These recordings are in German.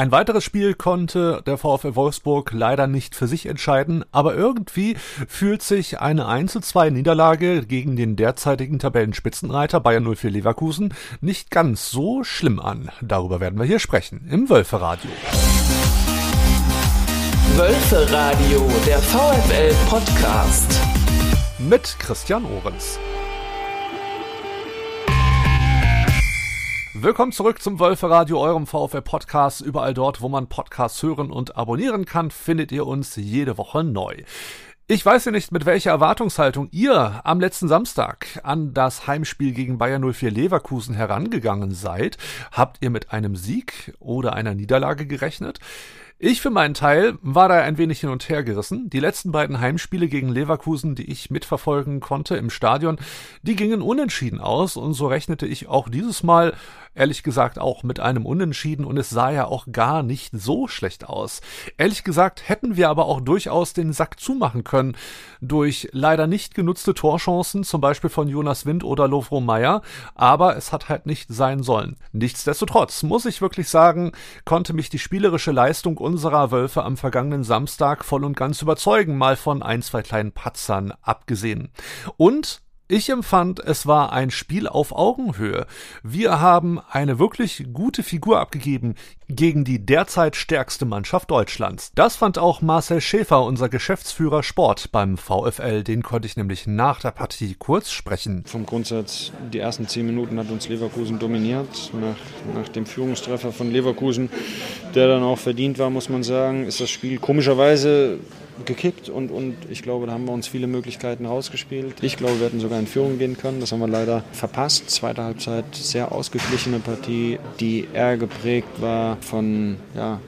Ein weiteres Spiel konnte der VfL Wolfsburg leider nicht für sich entscheiden, aber irgendwie fühlt sich eine 1 2 Niederlage gegen den derzeitigen Tabellenspitzenreiter Bayern 04 Leverkusen nicht ganz so schlimm an. Darüber werden wir hier sprechen im Wölferadio. Wölferadio, der VfL Podcast. Mit Christian Ohrens. Willkommen zurück zum Wölferadio, eurem VfL Podcast. Überall dort, wo man Podcasts hören und abonnieren kann, findet ihr uns jede Woche neu. Ich weiß ja nicht, mit welcher Erwartungshaltung ihr am letzten Samstag an das Heimspiel gegen Bayern 04 Leverkusen herangegangen seid. Habt ihr mit einem Sieg oder einer Niederlage gerechnet? Ich für meinen Teil war da ein wenig hin und her gerissen. Die letzten beiden Heimspiele gegen Leverkusen, die ich mitverfolgen konnte im Stadion, die gingen unentschieden aus und so rechnete ich auch dieses Mal ehrlich gesagt auch mit einem Unentschieden und es sah ja auch gar nicht so schlecht aus. Ehrlich gesagt hätten wir aber auch durchaus den Sack zumachen können durch leider nicht genutzte Torchancen, zum Beispiel von Jonas Wind oder Lovro Meyer, aber es hat halt nicht sein sollen. Nichtsdestotrotz muss ich wirklich sagen, konnte mich die spielerische Leistung unserer Wölfe am vergangenen Samstag voll und ganz überzeugen, mal von ein, zwei kleinen Patzern abgesehen. Und ich empfand, es war ein Spiel auf Augenhöhe. Wir haben eine wirklich gute Figur abgegeben gegen die derzeit stärkste Mannschaft Deutschlands. Das fand auch Marcel Schäfer, unser Geschäftsführer Sport beim VfL. Den konnte ich nämlich nach der Partie kurz sprechen. Vom Grundsatz, die ersten zehn Minuten hat uns Leverkusen dominiert. Nach, nach dem Führungstreffer von Leverkusen, der dann auch verdient war, muss man sagen, ist das Spiel komischerweise gekickt und, und ich glaube, da haben wir uns viele Möglichkeiten rausgespielt. Ich glaube, wir hätten sogar in Führung gehen können. Das haben wir leider verpasst. Zweite Halbzeit sehr ausgeglichene Partie, die eher geprägt war von ja,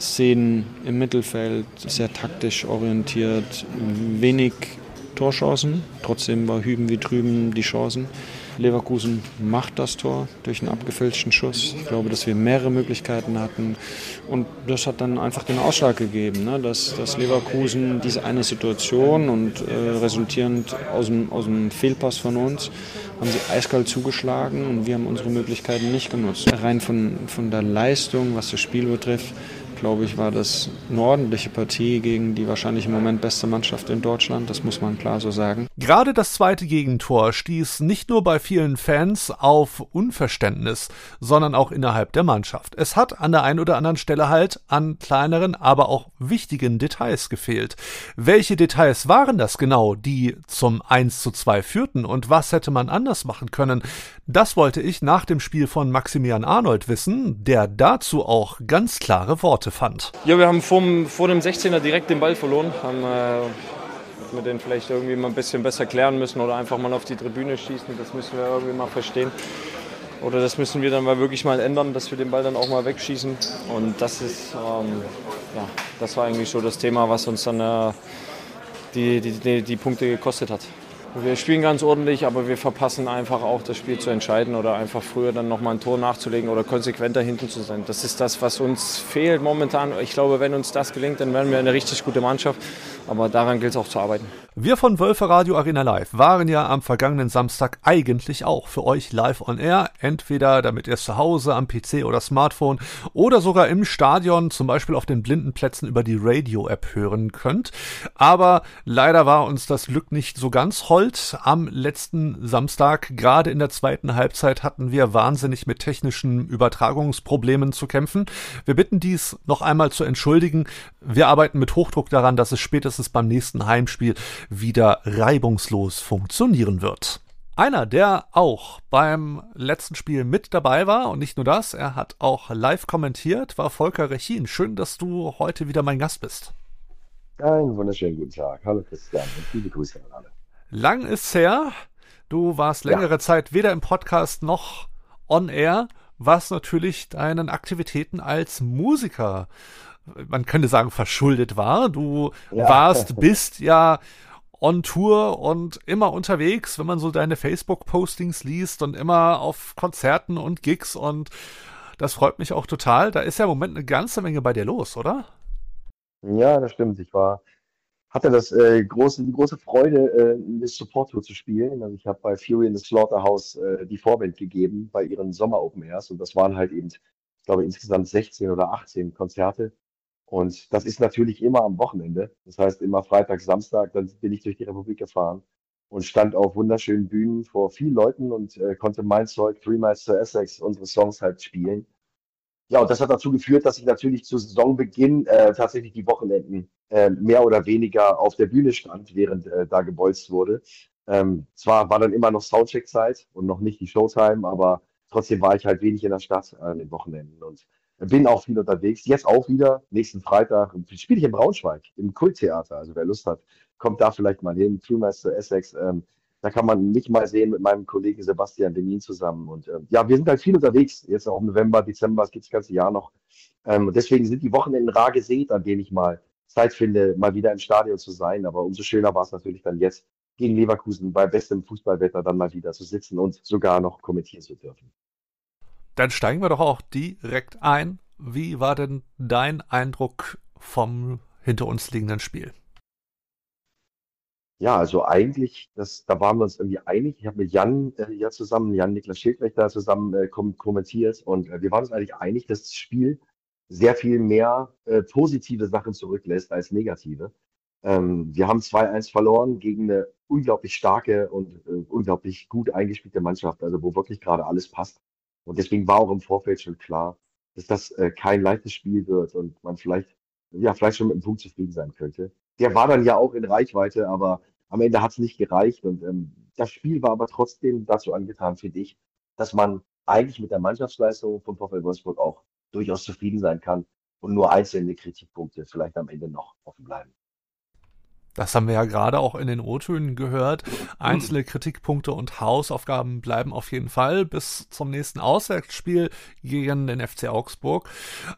Szenen im Mittelfeld, sehr taktisch orientiert, wenig Torchancen. Trotzdem war hüben wie drüben die Chancen. Leverkusen macht das Tor durch einen abgefälschten Schuss. Ich glaube, dass wir mehrere Möglichkeiten hatten. Und das hat dann einfach den Ausschlag gegeben, ne? dass, dass Leverkusen diese eine Situation und äh, resultierend aus dem, aus dem Fehlpass von uns haben sie eiskalt zugeschlagen und wir haben unsere Möglichkeiten nicht genutzt. Rein von, von der Leistung, was das Spiel betrifft, glaube ich, war das eine ordentliche Partie gegen die wahrscheinlich im Moment beste Mannschaft in Deutschland. Das muss man klar so sagen. Gerade das zweite Gegentor stieß nicht nur bei vielen Fans auf Unverständnis, sondern auch innerhalb der Mannschaft. Es hat an der einen oder anderen Stelle halt an kleineren, aber auch wichtigen Details gefehlt. Welche Details waren das genau, die zum 1 zu 2 führten und was hätte man anders machen können? Das wollte ich nach dem Spiel von Maximilian Arnold wissen, der dazu auch ganz klare Worte Worte fand. Ja, wir haben vom, vor dem 16er direkt den Ball verloren. Haben äh, wir den vielleicht irgendwie mal ein bisschen besser klären müssen oder einfach mal auf die Tribüne schießen. Das müssen wir irgendwie mal verstehen. Oder das müssen wir dann mal wirklich mal ändern, dass wir den Ball dann auch mal wegschießen. Und das ist, ähm, ja, das war eigentlich so das Thema, was uns dann äh, die, die, die, die Punkte gekostet hat. Wir spielen ganz ordentlich, aber wir verpassen einfach auch das Spiel zu entscheiden oder einfach früher dann nochmal ein Tor nachzulegen oder konsequenter hinten zu sein. Das ist das, was uns fehlt momentan. Ich glaube, wenn uns das gelingt, dann werden wir eine richtig gute Mannschaft. Aber daran gilt es auch zu arbeiten. Wir von Wölfe Radio Arena Live waren ja am vergangenen Samstag eigentlich auch für euch live on air. Entweder damit ihr zu Hause am PC oder Smartphone oder sogar im Stadion, zum Beispiel auf den blinden Plätzen über die Radio-App hören könnt. Aber leider war uns das Glück nicht so ganz hold. Am letzten Samstag, gerade in der zweiten Halbzeit, hatten wir wahnsinnig mit technischen Übertragungsproblemen zu kämpfen. Wir bitten dies noch einmal zu entschuldigen. Wir arbeiten mit Hochdruck daran, dass es spätestens dass es beim nächsten Heimspiel wieder reibungslos funktionieren wird. Einer, der auch beim letzten Spiel mit dabei war und nicht nur das, er hat auch live kommentiert, war Volker Rechin. Schön, dass du heute wieder mein Gast bist. Einen wunderschönen guten Tag. Hallo Christian und viele Grüße an alle. Lang ist's her. Du warst längere ja. Zeit weder im Podcast noch on air, was natürlich deinen Aktivitäten als Musiker man könnte sagen, verschuldet war. Du ja. warst, bist ja on Tour und immer unterwegs, wenn man so deine Facebook-Postings liest und immer auf Konzerten und Gigs und das freut mich auch total. Da ist ja im Moment eine ganze Menge bei dir los, oder? Ja, das stimmt. Ich war, hatte das äh, große, die große Freude, äh, eine Support-Tour zu spielen. Also ich habe bei Fury in the Slaughterhouse äh, die Vorband gegeben bei ihren Sommer-Open Airs und das waren halt eben glaube insgesamt 16 oder 18 Konzerte. Und das ist natürlich immer am Wochenende. Das heißt immer Freitag, Samstag, dann bin ich durch die Republik gefahren und stand auf wunderschönen Bühnen vor vielen Leuten und äh, konnte mein Zeug, Three Miles to Essex, unsere Songs halt spielen. Ja, und das hat dazu geführt, dass ich natürlich zu Saisonbeginn äh, tatsächlich die Wochenenden äh, mehr oder weniger auf der Bühne stand, während äh, da gebolzt wurde. Ähm, zwar war dann immer noch Soundcheck-Zeit und noch nicht die Showtime, aber trotzdem war ich halt wenig in der Stadt an den Wochenenden und bin auch viel unterwegs. Jetzt auch wieder, nächsten Freitag, spiele ich in Braunschweig im Kulttheater. Also wer Lust hat, kommt da vielleicht mal hin. Crewmaster Essex. Ähm, da kann man mich mal sehen mit meinem Kollegen Sebastian Demin zusammen. Und ähm, ja, wir sind halt viel unterwegs. Jetzt auch im November, Dezember, es geht das ganze Jahr noch. Ähm, deswegen sind die Wochenenden rar gesät, an denen ich mal Zeit finde, mal wieder im Stadion zu sein. Aber umso schöner war es natürlich dann jetzt, gegen Leverkusen bei bestem Fußballwetter dann mal wieder zu sitzen und sogar noch kommentieren zu dürfen. Dann steigen wir doch auch direkt ein. Wie war denn dein Eindruck vom hinter uns liegenden Spiel? Ja, also eigentlich, das, da waren wir uns irgendwie einig. Ich habe mit Jan äh, ja zusammen, Jan-Niklas Schildwächter zusammen äh, kom kommentiert und äh, wir waren uns eigentlich einig, dass das Spiel sehr viel mehr äh, positive Sachen zurücklässt als negative. Ähm, wir haben 2-1 verloren gegen eine unglaublich starke und äh, unglaublich gut eingespielte Mannschaft, also wo wirklich gerade alles passt. Und deswegen war auch im Vorfeld schon klar, dass das äh, kein leichtes Spiel wird und man vielleicht, ja, vielleicht schon mit einem Punkt zufrieden sein könnte. Der war dann ja auch in Reichweite, aber am Ende hat es nicht gereicht. Und ähm, das Spiel war aber trotzdem dazu angetan, finde ich, dass man eigentlich mit der Mannschaftsleistung von VfL Wolfsburg auch durchaus zufrieden sein kann und nur einzelne Kritikpunkte vielleicht am Ende noch offen bleiben. Das haben wir ja gerade auch in den O-Tönen gehört. Einzelne Kritikpunkte und Hausaufgaben bleiben auf jeden Fall bis zum nächsten Auswärtsspiel gegen den FC Augsburg.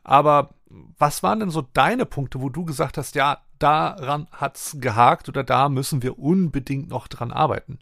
Aber was waren denn so deine Punkte, wo du gesagt hast, ja, daran hat's gehakt oder da müssen wir unbedingt noch dran arbeiten?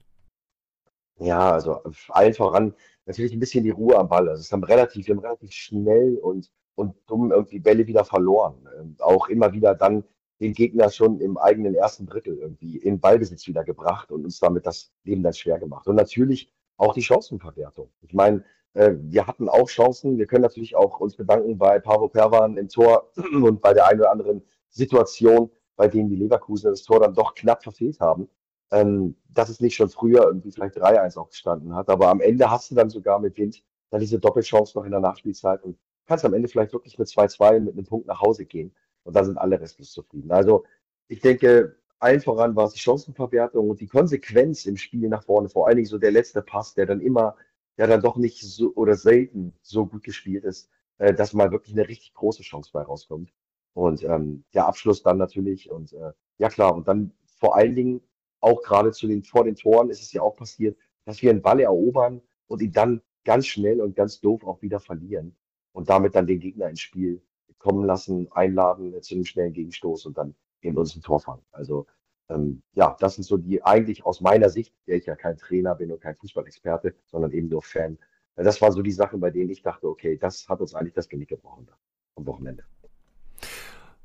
Ja, also allen voran natürlich ein bisschen die Ruhe am Ball. Also es haben relativ, wir haben relativ schnell und, und dumm irgendwie Bälle wieder verloren. Ähm, auch immer wieder dann den Gegner schon im eigenen ersten Drittel irgendwie in Ballbesitz wieder gebracht und uns damit das Leben dann schwer gemacht. Und natürlich auch die Chancenverwertung. Ich meine, äh, wir hatten auch Chancen. Wir können natürlich auch uns bedanken bei Pavo Perwan im Tor und bei der einen oder anderen Situation, bei denen die Leverkusen das Tor dann doch knapp verfehlt haben. Ähm, dass es nicht schon früher irgendwie vielleicht 3-1 auch gestanden hat. Aber am Ende hast du dann sogar mit Wind dann diese Doppelchance noch in der Nachspielzeit und kannst am Ende vielleicht wirklich mit 2-2 mit einem Punkt nach Hause gehen. Und da sind alle restlos zufrieden. Also ich denke, allen voran war es die Chancenverwertung und die Konsequenz im Spiel nach vorne, vor allen Dingen so der letzte Pass, der dann immer, ja dann doch nicht so oder selten so gut gespielt ist, äh, dass mal wirklich eine richtig große Chance bei rauskommt. Und ähm, der Abschluss dann natürlich und äh, ja klar, und dann vor allen Dingen auch gerade zu den vor den Toren ist es ja auch passiert, dass wir einen Ball erobern und ihn dann ganz schnell und ganz doof auch wieder verlieren und damit dann den Gegner ins Spiel kommen lassen, einladen zu einem schnellen Gegenstoß und dann eben uns ein Tor fangen. Also ähm, ja, das sind so die eigentlich aus meiner Sicht, der ich ja kein Trainer bin und kein Fußballexperte, sondern eben nur Fan. Das waren so die Sachen, bei denen ich dachte, okay, das hat uns eigentlich das Genick gebrochen am Wochenende.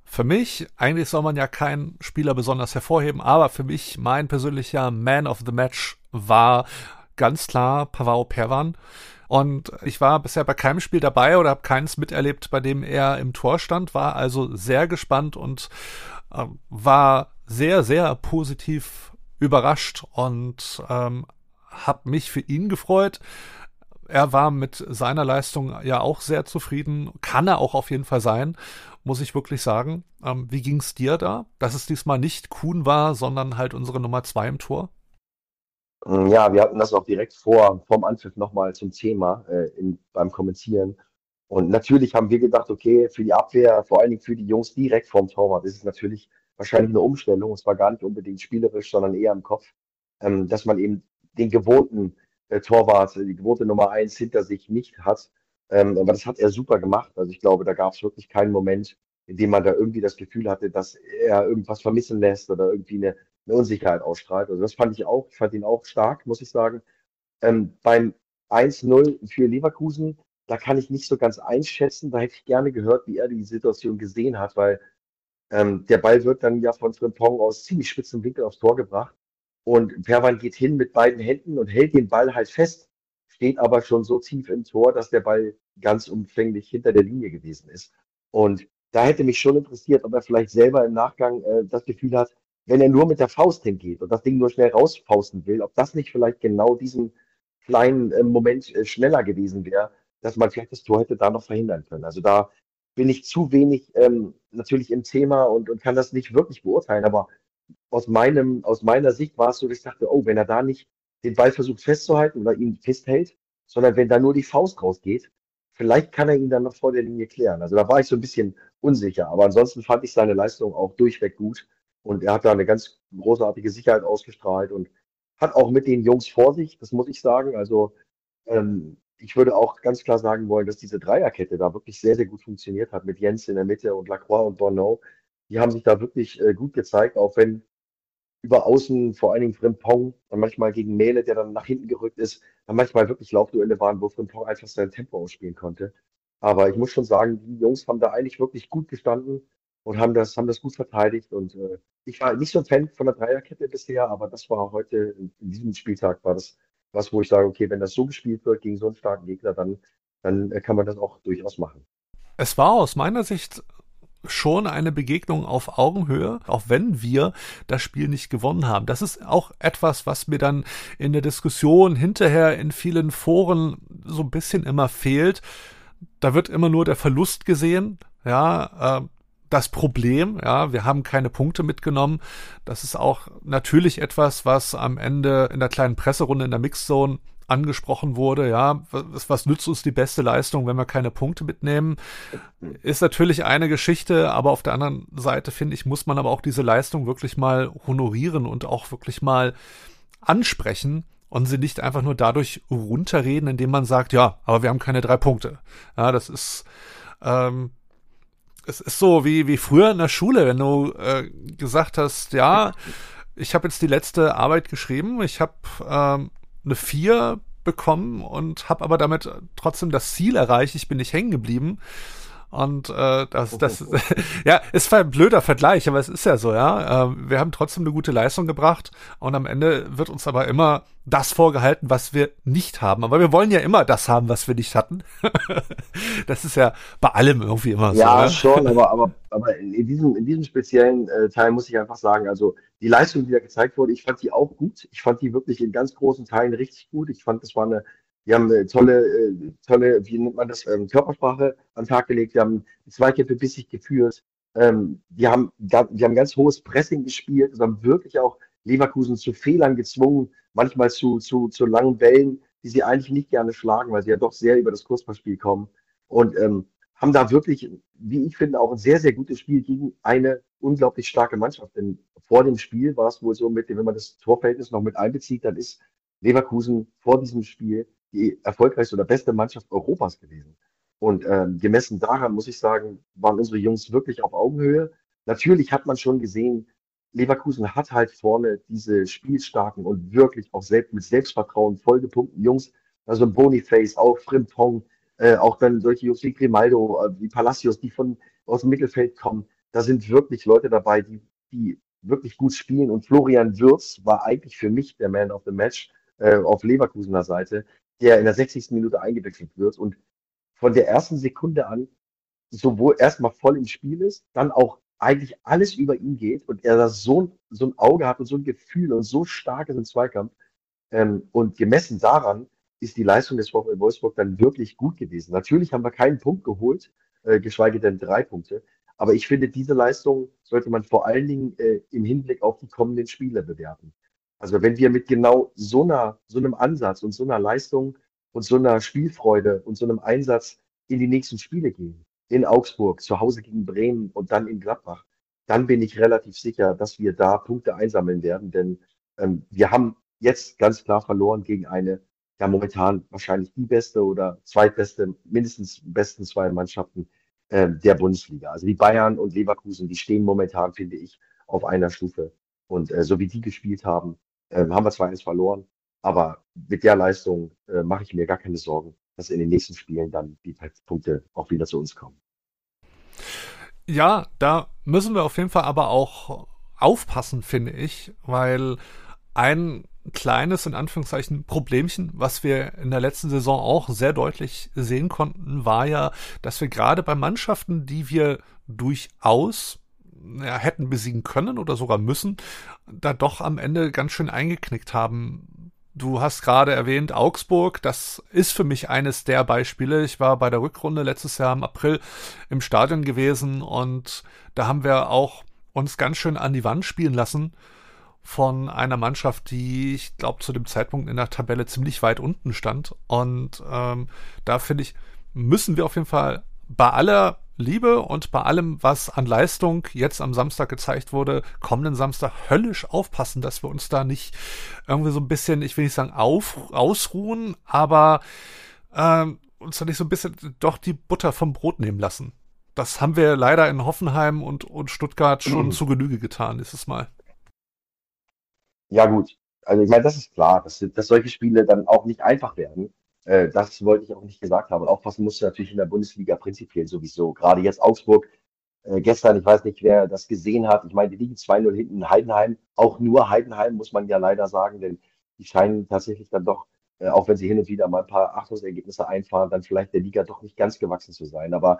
Für mich, eigentlich soll man ja keinen Spieler besonders hervorheben, aber für mich mein persönlicher Man of the Match war ganz klar Pavao Perwan. Und ich war bisher bei keinem Spiel dabei oder habe keins miterlebt, bei dem er im Tor stand, war also sehr gespannt und äh, war sehr, sehr positiv überrascht und ähm, habe mich für ihn gefreut. Er war mit seiner Leistung ja auch sehr zufrieden, kann er auch auf jeden Fall sein, muss ich wirklich sagen. Ähm, wie ging's dir da, dass es diesmal nicht Kuhn war, sondern halt unsere Nummer zwei im Tor? Mm, ja, wir hatten das auch direkt vor, vorm Anpfiff nochmal zum Thema äh, in, beim Kommentieren. Und natürlich haben wir gedacht, okay, für die Abwehr, vor allen Dingen für die Jungs direkt vorm Torwart, ist es natürlich wahrscheinlich eine Umstellung. Es war gar nicht unbedingt spielerisch, sondern eher im Kopf, ähm, dass man eben den gewohnten äh, Torwart, die gewohnte Nummer eins hinter sich nicht hat. Ähm, aber das hat er super gemacht. Also ich glaube, da gab es wirklich keinen Moment, in dem man da irgendwie das Gefühl hatte, dass er irgendwas vermissen lässt oder irgendwie eine, eine Unsicherheit ausstrahlt. Also das fand ich auch, ich fand ihn auch stark, muss ich sagen. Ähm, beim 1-0 für Leverkusen, da kann ich nicht so ganz einschätzen. Da hätte ich gerne gehört, wie er die Situation gesehen hat, weil ähm, der Ball wird dann ja von Frimpong aus ziemlich spitzen Winkel aufs Tor gebracht. Und Perwan geht hin mit beiden Händen und hält den Ball halt fest, steht aber schon so tief im Tor, dass der Ball ganz umfänglich hinter der Linie gewesen ist. Und da hätte mich schon interessiert, ob er vielleicht selber im Nachgang äh, das Gefühl hat, wenn er nur mit der Faust hingeht und das Ding nur schnell rausfausten will, ob das nicht vielleicht genau diesen kleinen äh, Moment äh, schneller gewesen wäre, dass man vielleicht das Tor hätte da noch verhindern können. Also da bin ich zu wenig ähm, natürlich im Thema und, und kann das nicht wirklich beurteilen. Aber aus meinem, aus meiner Sicht war es so, dass ich dachte, oh, wenn er da nicht den Ball versucht festzuhalten oder ihn festhält, sondern wenn da nur die Faust rausgeht, vielleicht kann er ihn dann noch vor der Linie klären. Also da war ich so ein bisschen unsicher. Aber ansonsten fand ich seine Leistung auch durchweg gut. Und er hat da eine ganz großartige Sicherheit ausgestrahlt und hat auch mit den Jungs vor sich, das muss ich sagen. Also ähm, ich würde auch ganz klar sagen wollen, dass diese Dreierkette da wirklich sehr, sehr gut funktioniert hat mit Jens in der Mitte und Lacroix und Bonneau. Die haben sich da wirklich äh, gut gezeigt, auch wenn über außen vor allen Dingen Frimpong, dann manchmal gegen Mele, der dann nach hinten gerückt ist, dann manchmal wirklich Laufduelle waren, wo Frimpong einfach sein Tempo ausspielen konnte. Aber ich muss schon sagen, die Jungs haben da eigentlich wirklich gut gestanden und haben das, haben das gut verteidigt. Und äh, ich war nicht so ein Fan von der Dreierkette bisher, aber das war heute, in, diesem Spieltag, war das was, wo ich sage, okay, wenn das so gespielt wird gegen so einen starken Gegner, dann, dann äh, kann man das auch durchaus machen. Es war aus meiner Sicht schon eine Begegnung auf Augenhöhe, auch wenn wir das Spiel nicht gewonnen haben. Das ist auch etwas, was mir dann in der Diskussion hinterher in vielen Foren so ein bisschen immer fehlt. Da wird immer nur der Verlust gesehen. Ja, äh, das Problem. Ja, wir haben keine Punkte mitgenommen. Das ist auch natürlich etwas, was am Ende in der kleinen Presserunde in der Mixzone angesprochen wurde, ja, was, was nützt uns die beste Leistung, wenn wir keine Punkte mitnehmen? Ist natürlich eine Geschichte, aber auf der anderen Seite finde ich, muss man aber auch diese Leistung wirklich mal honorieren und auch wirklich mal ansprechen und sie nicht einfach nur dadurch runterreden, indem man sagt, ja, aber wir haben keine drei Punkte. Ja, das ist, ähm, es ist so wie, wie früher in der Schule, wenn du äh, gesagt hast, ja, ich habe jetzt die letzte Arbeit geschrieben, ich habe ähm, eine 4 bekommen und habe aber damit trotzdem das Ziel erreicht, ich bin nicht hängen geblieben. Und äh, das, das, ja, ist ein blöder Vergleich, aber es ist ja so, ja. Äh, wir haben trotzdem eine gute Leistung gebracht und am Ende wird uns aber immer das vorgehalten, was wir nicht haben. Aber wir wollen ja immer das haben, was wir nicht hatten. das ist ja bei allem irgendwie immer so. Ja, ne? schon, aber, aber, aber in diesem, in diesem speziellen äh, Teil muss ich einfach sagen, also die Leistung, die da gezeigt wurde, ich fand die auch gut. Ich fand die wirklich in ganz großen Teilen richtig gut. Ich fand, das war eine wir haben eine tolle, äh, tolle, wie nennt man das, ähm, Körpersprache an den Tag gelegt. Wir haben Zweikämpfe bissig geführt. Ähm, wir, haben, wir haben ganz hohes Pressing gespielt. Wir haben wirklich auch Leverkusen zu Fehlern gezwungen, manchmal zu, zu, zu langen Bällen, die sie eigentlich nicht gerne schlagen, weil sie ja doch sehr über das Kurzballspiel kommen. Und ähm, haben da wirklich, wie ich finde, auch ein sehr, sehr gutes Spiel gegen eine unglaublich starke Mannschaft. Denn vor dem Spiel war es wohl so, mit dem, wenn man das Torverhältnis noch mit einbezieht, dann ist Leverkusen vor diesem Spiel die erfolgreichste oder beste Mannschaft Europas gewesen. Und ähm, gemessen daran muss ich sagen, waren unsere Jungs wirklich auf Augenhöhe. Natürlich hat man schon gesehen, Leverkusen hat halt vorne diese spielstarken und wirklich auch selbst mit Selbstvertrauen vollgepumpten Jungs. Also Boniface, auch Frimpong, äh, auch dann solche Jungs wie Grimaldo, äh, wie Palacios, die von aus dem Mittelfeld kommen. Da sind wirklich Leute dabei, die, die wirklich gut spielen. Und Florian Würz war eigentlich für mich der Man of the Match äh, auf Leverkusener Seite der in der 60. Minute eingewechselt wird und von der ersten Sekunde an sowohl erstmal voll im Spiel ist, dann auch eigentlich alles über ihn geht und er da so, so ein Auge hat und so ein Gefühl und so stark ist im Zweikampf. Ähm, und gemessen daran ist die Leistung des VfL Wolfsburg dann wirklich gut gewesen. Natürlich haben wir keinen Punkt geholt, äh, geschweige denn drei Punkte. Aber ich finde, diese Leistung sollte man vor allen Dingen äh, im Hinblick auf die kommenden Spiele bewerten. Also wenn wir mit genau so einer, so einem Ansatz und so einer Leistung und so einer Spielfreude und so einem Einsatz in die nächsten Spiele gehen, in Augsburg, zu Hause gegen Bremen und dann in Gladbach, dann bin ich relativ sicher, dass wir da Punkte einsammeln werden, denn ähm, wir haben jetzt ganz klar verloren gegen eine, ja momentan wahrscheinlich die beste oder zweitbeste, mindestens besten zwei Mannschaften äh, der Bundesliga. Also die Bayern und Leverkusen, die stehen momentan, finde ich, auf einer Stufe. Und äh, so wie die gespielt haben, äh, haben wir zwar eins verloren, aber mit der Leistung äh, mache ich mir gar keine Sorgen, dass in den nächsten Spielen dann die Punkte auch wieder zu uns kommen. Ja, da müssen wir auf jeden Fall aber auch aufpassen, finde ich, weil ein kleines, in Anführungszeichen, Problemchen, was wir in der letzten Saison auch sehr deutlich sehen konnten, war ja, dass wir gerade bei Mannschaften, die wir durchaus ja, hätten besiegen können oder sogar müssen, da doch am Ende ganz schön eingeknickt haben. Du hast gerade erwähnt Augsburg, das ist für mich eines der Beispiele. Ich war bei der Rückrunde letztes Jahr im April im Stadion gewesen und da haben wir auch uns ganz schön an die Wand spielen lassen von einer Mannschaft, die ich glaube zu dem Zeitpunkt in der Tabelle ziemlich weit unten stand. Und ähm, da finde ich, müssen wir auf jeden Fall bei aller Liebe und bei allem, was an Leistung jetzt am Samstag gezeigt wurde, kommenden Samstag höllisch aufpassen, dass wir uns da nicht irgendwie so ein bisschen, ich will nicht sagen auf, ausruhen, aber ähm, uns da nicht so ein bisschen doch die Butter vom Brot nehmen lassen. Das haben wir leider in Hoffenheim und, und Stuttgart schon mhm. zu Genüge getan dieses Mal. Ja, gut. Also ich meine, das ist klar, dass, dass solche Spiele dann auch nicht einfach werden. Äh, das wollte ich auch nicht gesagt haben. Und aufpassen musst du natürlich in der Bundesliga prinzipiell sowieso. Gerade jetzt Augsburg. Äh, gestern, ich weiß nicht, wer das gesehen hat. Ich meine, die liegen 2-0 hinten in Heidenheim. Auch nur Heidenheim, muss man ja leider sagen, denn die scheinen tatsächlich dann doch, äh, auch wenn sie hin und wieder mal ein paar Achtungsergebnisse einfahren, dann vielleicht der Liga doch nicht ganz gewachsen zu sein. Aber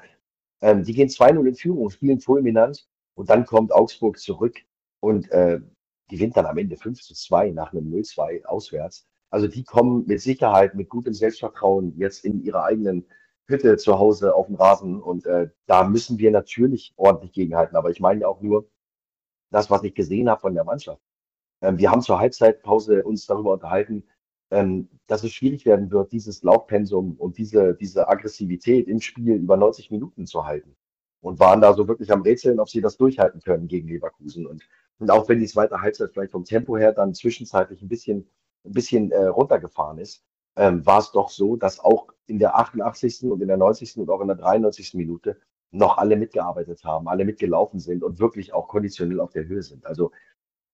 ähm, die gehen 2-0 in Führung, spielen fulminant und dann kommt Augsburg zurück und äh, gewinnt dann am Ende 5 zu 2 nach einem 0-2 auswärts. Also die kommen mit Sicherheit, mit gutem Selbstvertrauen jetzt in ihre eigenen Hütte zu Hause auf dem Rasen. Und äh, da müssen wir natürlich ordentlich gegenhalten. Aber ich meine auch nur das, was ich gesehen habe von der Mannschaft. Ähm, wir haben zur Halbzeitpause uns darüber unterhalten, ähm, dass es schwierig werden wird, dieses Laufpensum und diese, diese Aggressivität im Spiel über 90 Minuten zu halten. Und waren da so wirklich am Rätseln, ob sie das durchhalten können gegen Leverkusen. Und und auch wenn die zweite Halbzeit vielleicht vom Tempo her dann zwischenzeitlich ein bisschen, ein bisschen äh, runtergefahren ist, ähm, war es doch so, dass auch in der 88. und in der 90. und auch in der 93. Minute noch alle mitgearbeitet haben, alle mitgelaufen sind und wirklich auch konditionell auf der Höhe sind. Also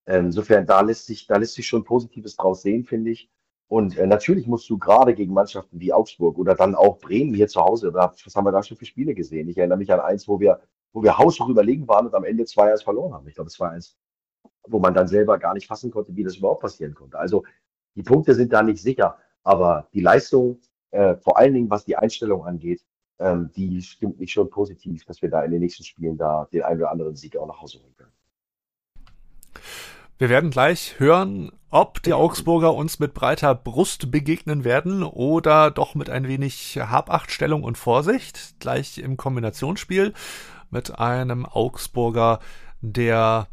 ähm, insofern, da lässt sich, da lässt sich schon Positives draus sehen, finde ich. Und äh, natürlich musst du gerade gegen Mannschaften wie Augsburg oder dann auch Bremen hier zu Hause, oder was haben wir da schon für Spiele gesehen? Ich erinnere mich an eins, wo wir, wo wir haushoch überlegen waren und am Ende 2-1 verloren haben. Ich glaube, es war eins wo man dann selber gar nicht fassen konnte, wie das überhaupt passieren konnte. Also die Punkte sind da nicht sicher, aber die Leistung, äh, vor allen Dingen was die Einstellung angeht, ähm, die stimmt mich schon positiv, dass wir da in den nächsten Spielen da den einen oder anderen Sieg auch nach Hause holen können. Wir werden gleich hören, ob die Augsburger uns mit breiter Brust begegnen werden oder doch mit ein wenig Habachtstellung und Vorsicht. Gleich im Kombinationsspiel mit einem Augsburger, der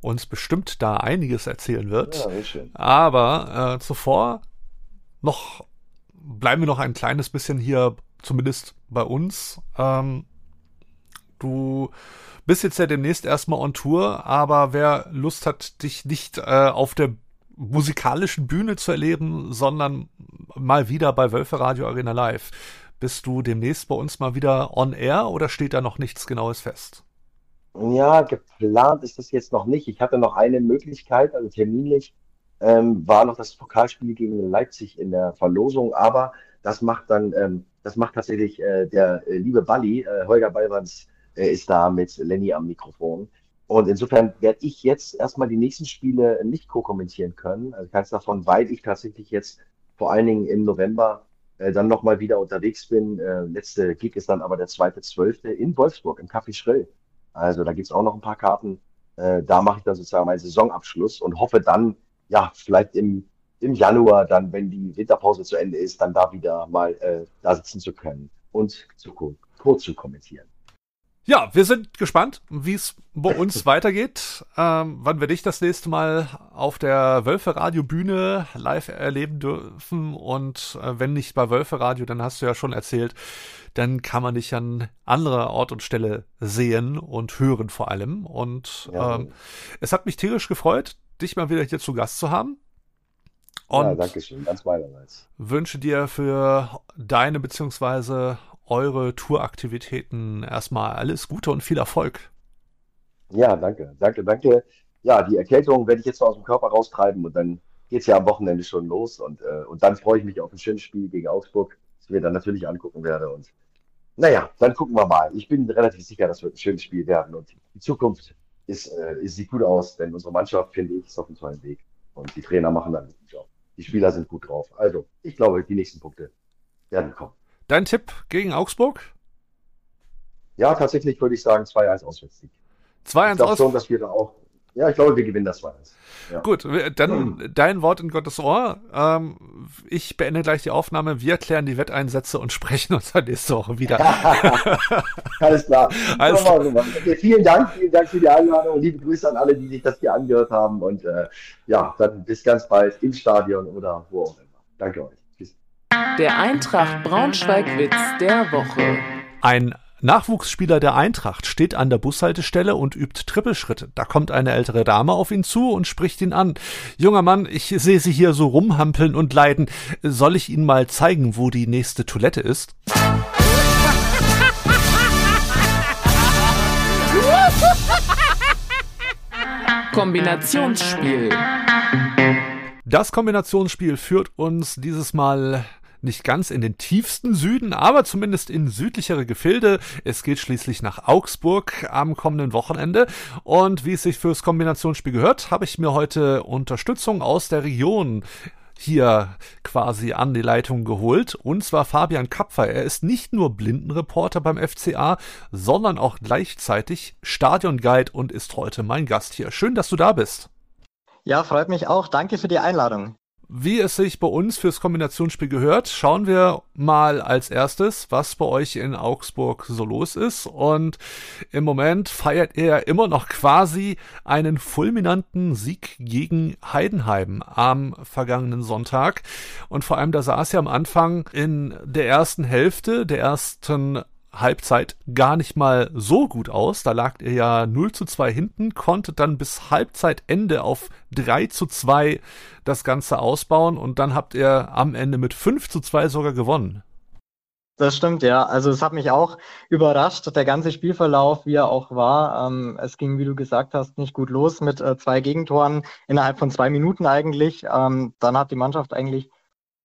uns bestimmt da einiges erzählen wird. Ja, Aber äh, zuvor noch bleiben wir noch ein kleines bisschen hier, zumindest bei uns. Ähm, du bist jetzt ja demnächst erstmal on Tour, aber wer Lust hat, dich nicht äh, auf der musikalischen Bühne zu erleben, sondern mal wieder bei Wölfe Radio Arena Live, bist du demnächst bei uns mal wieder on air oder steht da noch nichts Genaues fest? Ja, geplant ist das jetzt noch nicht. Ich hatte noch eine Möglichkeit, also terminlich ähm, war noch das Pokalspiel gegen Leipzig in der Verlosung, aber das macht dann, ähm, das macht tatsächlich äh, der äh, liebe Balli, äh, Holger Ballwanz äh, ist da mit Lenny am Mikrofon. Und insofern werde ich jetzt erstmal die nächsten Spiele nicht co-kommentieren können. Also ganz davon, weil ich tatsächlich jetzt vor allen Dingen im November äh, dann nochmal wieder unterwegs bin. Äh, letzte Gig ist dann aber der zweite Zwölfte in Wolfsburg im Café Schrill. Also da gibt es auch noch ein paar Karten. Äh, da mache ich dann sozusagen meinen Saisonabschluss und hoffe dann, ja, vielleicht im, im Januar, dann, wenn die Winterpause zu Ende ist, dann da wieder mal äh, da sitzen zu können und zu, kurz zu kommentieren. Ja, wir sind gespannt, wie es bei uns weitergeht. Ähm, wann wir dich das nächste Mal auf der Wölfe Radio Bühne live erleben dürfen. Und äh, wenn nicht bei Wölfe Radio, dann hast du ja schon erzählt, dann kann man dich an anderer Ort und Stelle sehen und hören vor allem. Und ja. ähm, es hat mich tierisch gefreut, dich mal wieder hier zu Gast zu haben. Und ja, danke schön, ganz meinerseits. Wünsche dir für deine beziehungsweise eure Touraktivitäten erstmal alles Gute und viel Erfolg. Ja, danke, danke, danke. Ja, die Erkältung werde ich jetzt noch aus dem Körper raustreiben und dann geht es ja am Wochenende schon los und, äh, und dann freue ich mich auf ein schönes Spiel gegen Augsburg, das ich mir dann natürlich angucken werde und naja, dann gucken wir mal. Ich bin relativ sicher, das wird ein schönes Spiel werden und die Zukunft ist, äh, sieht gut aus, denn unsere Mannschaft, finde ich, ist auf einem tollen Weg. Und die Trainer machen dann einen guten Job. Die Spieler sind gut drauf. Also, ich glaube, die nächsten Punkte werden kommen. Dein Tipp gegen Augsburg? Ja, tatsächlich würde ich sagen 2-1 Auswärtssieg. 2-1 Ich glaube schon, dass wir da auch ja, ich glaube, wir gewinnen das 2 ja. Gut, dann dein Wort in Gottes Ohr. Ähm, ich beende gleich die Aufnahme. Wir klären die Wetteinsätze und sprechen uns dann nächste Woche wieder. Alles klar. Alles klar. Okay, vielen Dank, vielen Dank für die Einladung und liebe Grüße an alle, die sich das hier angehört haben. Und äh, ja, dann bis ganz bald im Stadion oder wo auch immer. Danke euch. Der Eintracht Braunschweig-Witz der Woche. Ein Nachwuchsspieler der Eintracht steht an der Bushaltestelle und übt Trippelschritte. Da kommt eine ältere Dame auf ihn zu und spricht ihn an. Junger Mann, ich sehe Sie hier so rumhampeln und leiden. Soll ich Ihnen mal zeigen, wo die nächste Toilette ist? Kombinationsspiel. Das Kombinationsspiel führt uns dieses Mal nicht ganz in den tiefsten Süden, aber zumindest in südlichere Gefilde. Es geht schließlich nach Augsburg am kommenden Wochenende. Und wie es sich fürs Kombinationsspiel gehört, habe ich mir heute Unterstützung aus der Region hier quasi an die Leitung geholt. Und zwar Fabian Kapfer. Er ist nicht nur Blindenreporter beim FCA, sondern auch gleichzeitig Stadionguide und ist heute mein Gast hier. Schön, dass du da bist. Ja, freut mich auch. Danke für die Einladung. Wie es sich bei uns fürs Kombinationsspiel gehört, schauen wir mal als erstes, was bei euch in Augsburg so los ist. Und im Moment feiert er immer noch quasi einen fulminanten Sieg gegen Heidenheim am vergangenen Sonntag. Und vor allem, da sah es ja am Anfang in der ersten Hälfte der ersten Halbzeit gar nicht mal so gut aus. Da lag er ja 0 zu 2 hinten, konnte dann bis Halbzeitende auf 3 zu 2 das Ganze ausbauen und dann habt ihr am Ende mit 5 zu 2 sogar gewonnen. Das stimmt, ja. Also es hat mich auch überrascht, der ganze Spielverlauf, wie er auch war. Ähm, es ging, wie du gesagt hast, nicht gut los mit äh, zwei Gegentoren innerhalb von zwei Minuten eigentlich. Ähm, dann hat die Mannschaft eigentlich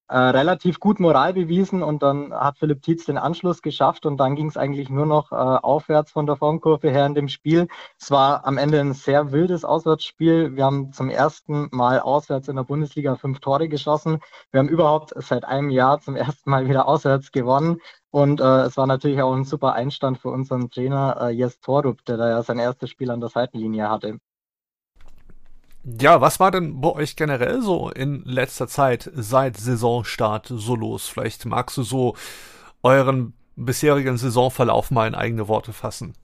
äh, relativ gut Moral bewiesen und dann hat Philipp Tietz den Anschluss geschafft und dann ging es eigentlich nur noch äh, aufwärts von der Formkurve her in dem Spiel. Es war am Ende ein sehr wildes Auswärtsspiel. Wir haben zum ersten Mal auswärts in der Bundesliga fünf Tore geschossen. Wir haben überhaupt seit einem Jahr zum ersten Mal wieder auswärts gewonnen. Und äh, es war natürlich auch ein super Einstand für unseren Trainer äh, Jes Torup, der da ja sein erstes Spiel an der Seitenlinie hatte. Ja, was war denn bei euch generell so in letzter Zeit seit Saisonstart so los? Vielleicht magst du so euren bisherigen Saisonverlauf mal in eigene Worte fassen.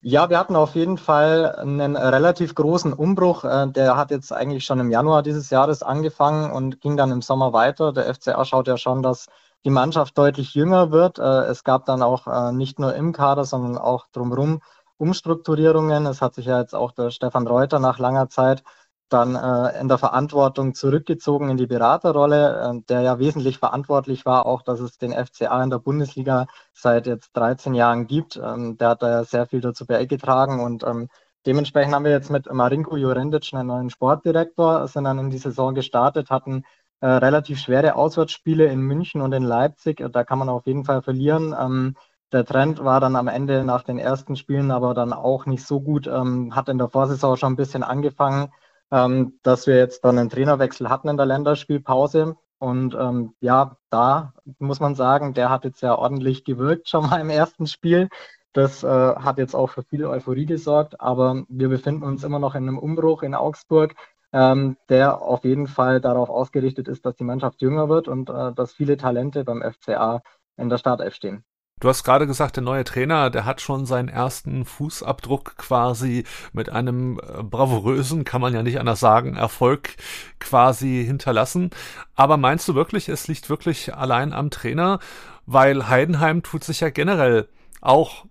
Ja, wir hatten auf jeden Fall einen relativ großen Umbruch. Äh, der hat jetzt eigentlich schon im Januar dieses Jahres angefangen und ging dann im Sommer weiter. Der FCA schaut ja schon, dass die Mannschaft deutlich jünger wird. Äh, es gab dann auch äh, nicht nur im Kader, sondern auch drumherum Umstrukturierungen. Es hat sich ja jetzt auch der Stefan Reuter nach langer Zeit dann äh, in der Verantwortung zurückgezogen in die Beraterrolle, äh, der ja wesentlich verantwortlich war, auch dass es den FCA in der Bundesliga seit jetzt 13 Jahren gibt. Ähm, der hat da ja sehr viel dazu beigetragen und ähm, dementsprechend haben wir jetzt mit Marinko Jurendic einen neuen Sportdirektor, sind dann in die Saison gestartet, hatten äh, relativ schwere Auswärtsspiele in München und in Leipzig. Da kann man auf jeden Fall verlieren. Ähm, der Trend war dann am Ende nach den ersten Spielen aber dann auch nicht so gut. Ähm, hat in der Vorsaison schon ein bisschen angefangen, ähm, dass wir jetzt dann einen Trainerwechsel hatten in der Länderspielpause. Und ähm, ja, da muss man sagen, der hat jetzt ja ordentlich gewirkt schon mal im ersten Spiel. Das äh, hat jetzt auch für viel Euphorie gesorgt, aber wir befinden uns immer noch in einem Umbruch in Augsburg, ähm, der auf jeden Fall darauf ausgerichtet ist, dass die Mannschaft jünger wird und äh, dass viele Talente beim FCA in der Startelf stehen. Du hast gerade gesagt, der neue Trainer, der hat schon seinen ersten Fußabdruck quasi mit einem äh, bravourösen, kann man ja nicht anders sagen, Erfolg quasi hinterlassen. Aber meinst du wirklich, es liegt wirklich allein am Trainer? Weil Heidenheim tut sich ja generell auch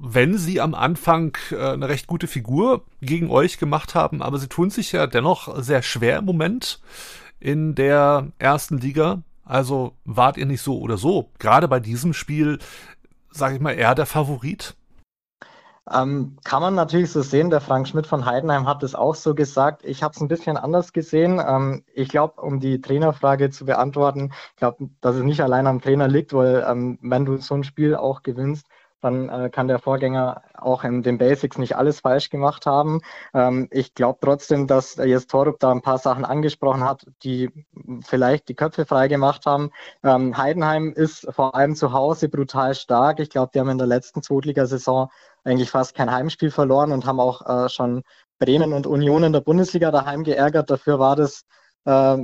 wenn sie am Anfang äh, eine recht gute Figur gegen euch gemacht haben, aber sie tun sich ja dennoch sehr schwer im Moment in der ersten Liga. Also wart ihr nicht so oder so, gerade bei diesem Spiel, sage ich mal, eher der Favorit? Ähm, kann man natürlich so sehen. Der Frank Schmidt von Heidenheim hat es auch so gesagt. Ich habe es ein bisschen anders gesehen. Ähm, ich glaube, um die Trainerfrage zu beantworten, ich glaube, dass es nicht allein am Trainer liegt, weil ähm, wenn du so ein Spiel auch gewinnst, dann äh, kann der Vorgänger auch in den Basics nicht alles falsch gemacht haben. Ähm, ich glaube trotzdem, dass jetzt Torup da ein paar Sachen angesprochen hat, die vielleicht die Köpfe frei gemacht haben. Ähm, Heidenheim ist vor allem zu Hause brutal stark. Ich glaube, die haben in der letzten Zweitligasaison eigentlich fast kein Heimspiel verloren und haben auch äh, schon Bremen und Union in der Bundesliga daheim geärgert. Dafür war das äh,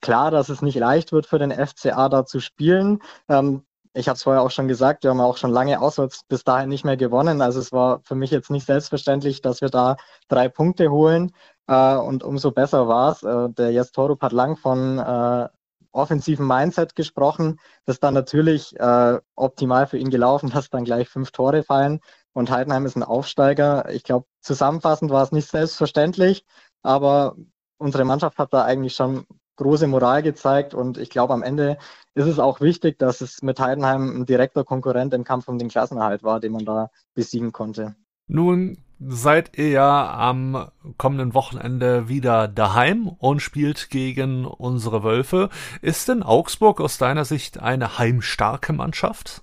klar, dass es nicht leicht wird für den FCA da zu spielen. Ähm, ich habe es vorher auch schon gesagt, wir haben auch schon lange auswärts bis dahin nicht mehr gewonnen. Also es war für mich jetzt nicht selbstverständlich, dass wir da drei Punkte holen. Äh, und umso besser war es. Äh, der Jes Torup hat lang von äh, offensiven Mindset gesprochen. Das ist dann natürlich äh, optimal für ihn gelaufen, dass dann gleich fünf Tore fallen. Und Heidenheim ist ein Aufsteiger. Ich glaube, zusammenfassend war es nicht selbstverständlich, aber unsere Mannschaft hat da eigentlich schon große Moral gezeigt und ich glaube, am Ende ist es auch wichtig, dass es mit Heidenheim ein direkter Konkurrent im Kampf um den Klassenerhalt war, den man da besiegen konnte. Nun seid ihr ja am kommenden Wochenende wieder daheim und spielt gegen unsere Wölfe. Ist denn Augsburg aus deiner Sicht eine heimstarke Mannschaft?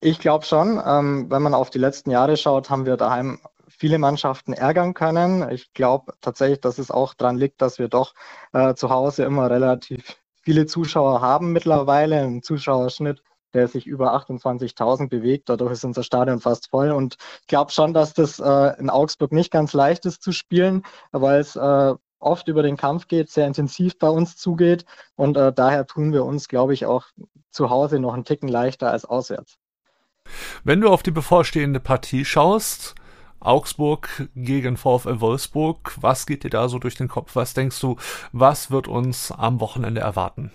Ich glaube schon. Ähm, wenn man auf die letzten Jahre schaut, haben wir daheim viele Mannschaften ärgern können. Ich glaube tatsächlich, dass es auch daran liegt, dass wir doch äh, zu Hause immer relativ viele Zuschauer haben mittlerweile. Ein Zuschauerschnitt, der sich über 28.000 bewegt. Dadurch ist unser Stadion fast voll. Und ich glaube schon, dass das äh, in Augsburg nicht ganz leicht ist zu spielen, weil es äh, oft über den Kampf geht, sehr intensiv bei uns zugeht. Und äh, daher tun wir uns, glaube ich, auch zu Hause noch einen Ticken leichter als auswärts. Wenn du auf die bevorstehende Partie schaust, Augsburg gegen VfL Wolfsburg. Was geht dir da so durch den Kopf? Was denkst du, was wird uns am Wochenende erwarten?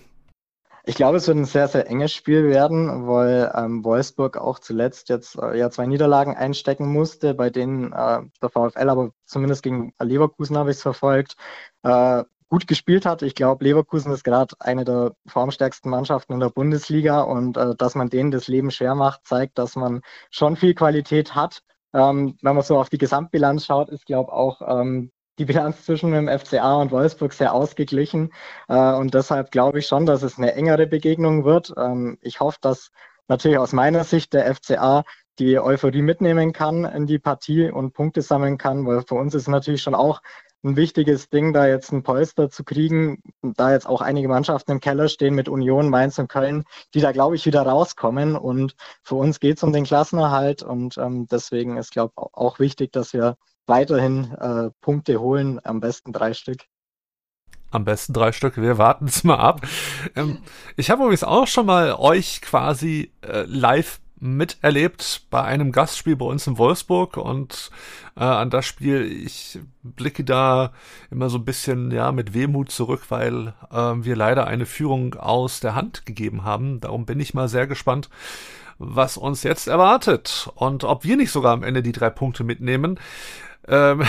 Ich glaube, es wird ein sehr, sehr enges Spiel werden, weil ähm, Wolfsburg auch zuletzt jetzt äh, ja zwei Niederlagen einstecken musste, bei denen äh, der VfL aber zumindest gegen Leverkusen habe ich es verfolgt, äh, gut gespielt hat. Ich glaube, Leverkusen ist gerade eine der formstärksten Mannschaften in der Bundesliga und äh, dass man denen das Leben schwer macht, zeigt, dass man schon viel Qualität hat ähm, wenn man so auf die Gesamtbilanz schaut, ist, glaube auch ähm, die Bilanz zwischen dem FCA und Wolfsburg sehr ausgeglichen. Äh, und deshalb glaube ich schon, dass es eine engere Begegnung wird. Ähm, ich hoffe, dass natürlich aus meiner Sicht der FCA die Euphorie mitnehmen kann in die Partie und Punkte sammeln kann, weil für uns ist natürlich schon auch ein wichtiges Ding, da jetzt ein Polster zu kriegen, da jetzt auch einige Mannschaften im Keller stehen mit Union, Mainz und Köln, die da, glaube ich, wieder rauskommen. Und für uns geht es um den Klassenerhalt und ähm, deswegen ist, glaube ich, auch wichtig, dass wir weiterhin äh, Punkte holen, am besten drei Stück. Am besten drei Stück. Wir warten es mal ab. Ähm, ich habe übrigens auch schon mal euch quasi äh, live miterlebt bei einem Gastspiel bei uns in Wolfsburg und äh, an das Spiel, ich blicke da immer so ein bisschen ja mit Wehmut zurück, weil äh, wir leider eine Führung aus der Hand gegeben haben. Darum bin ich mal sehr gespannt, was uns jetzt erwartet und ob wir nicht sogar am Ende die drei Punkte mitnehmen. Ähm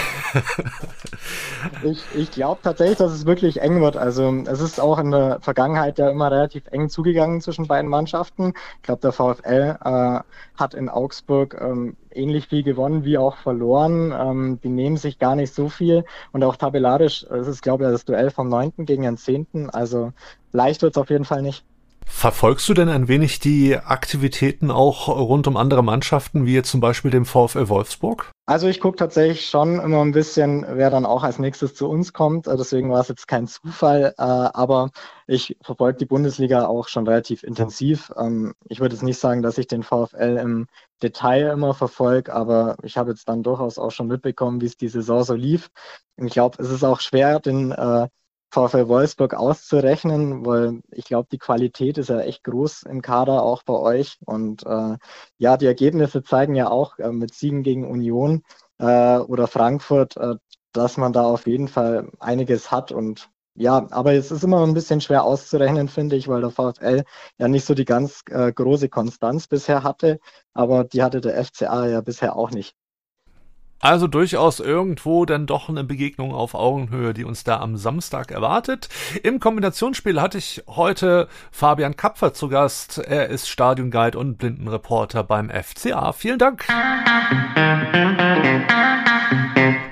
ich ich glaube tatsächlich, dass es wirklich eng wird. Also es ist auch in der Vergangenheit ja immer relativ eng zugegangen zwischen beiden Mannschaften. Ich glaube, der VfL äh, hat in Augsburg ähm, ähnlich viel gewonnen wie auch verloren. Ähm, die nehmen sich gar nicht so viel. Und auch tabellarisch, es ist, glaube ich, das Duell vom 9. gegen den 10. Also leicht wird es auf jeden Fall nicht. Verfolgst du denn ein wenig die Aktivitäten auch rund um andere Mannschaften, wie jetzt zum Beispiel dem VfL Wolfsburg? Also ich gucke tatsächlich schon immer ein bisschen, wer dann auch als nächstes zu uns kommt. Äh, deswegen war es jetzt kein Zufall, äh, aber ich verfolge die Bundesliga auch schon relativ intensiv. Ähm, ich würde jetzt nicht sagen, dass ich den VfL im Detail immer verfolge, aber ich habe jetzt dann durchaus auch schon mitbekommen, wie es die Saison so lief. Ich glaube, es ist auch schwer, den äh, VfL Wolfsburg auszurechnen, weil ich glaube, die Qualität ist ja echt groß im Kader, auch bei euch. Und äh, ja, die Ergebnisse zeigen ja auch äh, mit Siegen gegen Union äh, oder Frankfurt, äh, dass man da auf jeden Fall einiges hat. Und ja, aber es ist immer ein bisschen schwer auszurechnen, finde ich, weil der VfL ja nicht so die ganz äh, große Konstanz bisher hatte. Aber die hatte der FCA ja bisher auch nicht. Also durchaus irgendwo dann doch eine Begegnung auf Augenhöhe, die uns da am Samstag erwartet. Im Kombinationsspiel hatte ich heute Fabian Kapfer zu Gast. Er ist Stadionguide und Blindenreporter beim FCA. Vielen Dank.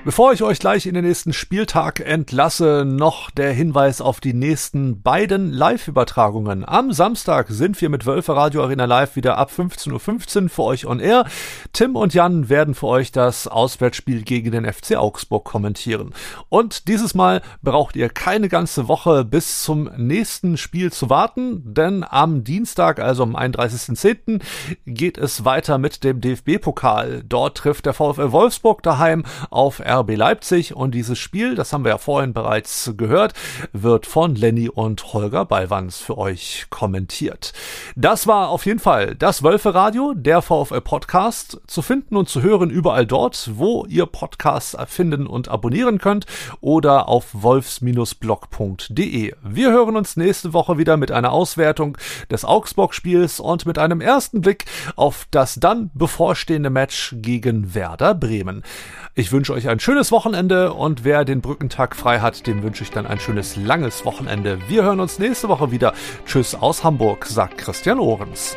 Bevor ich euch gleich in den nächsten Spieltag entlasse, noch der Hinweis auf die nächsten beiden Live-Übertragungen. Am Samstag sind wir mit Wölfe Radio Arena Live wieder ab 15.15 Uhr für euch on air. Tim und Jan werden für euch das Auswärtsspiel gegen den FC Augsburg kommentieren. Und dieses Mal braucht ihr keine ganze Woche bis zum nächsten Spiel zu warten, denn am Dienstag, also am 31.10., geht es weiter mit dem DFB-Pokal. Dort trifft der VfL Wolfsburg daheim auf RB Leipzig und dieses Spiel, das haben wir ja vorhin bereits gehört, wird von Lenny und Holger Ballwanz für euch kommentiert. Das war auf jeden Fall das Wölfe Radio, der VfL Podcast, zu finden und zu hören überall dort, wo ihr Podcasts finden und abonnieren könnt oder auf wolfs-blog.de. Wir hören uns nächste Woche wieder mit einer Auswertung des Augsburg-Spiels und mit einem ersten Blick auf das dann bevorstehende Match gegen Werder Bremen. Ich wünsche euch ein schönes Wochenende und wer den Brückentag frei hat, dem wünsche ich dann ein schönes langes Wochenende. Wir hören uns nächste Woche wieder. Tschüss aus Hamburg, sagt Christian Ohrens.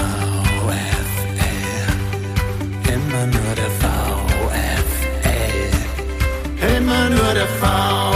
immer nur der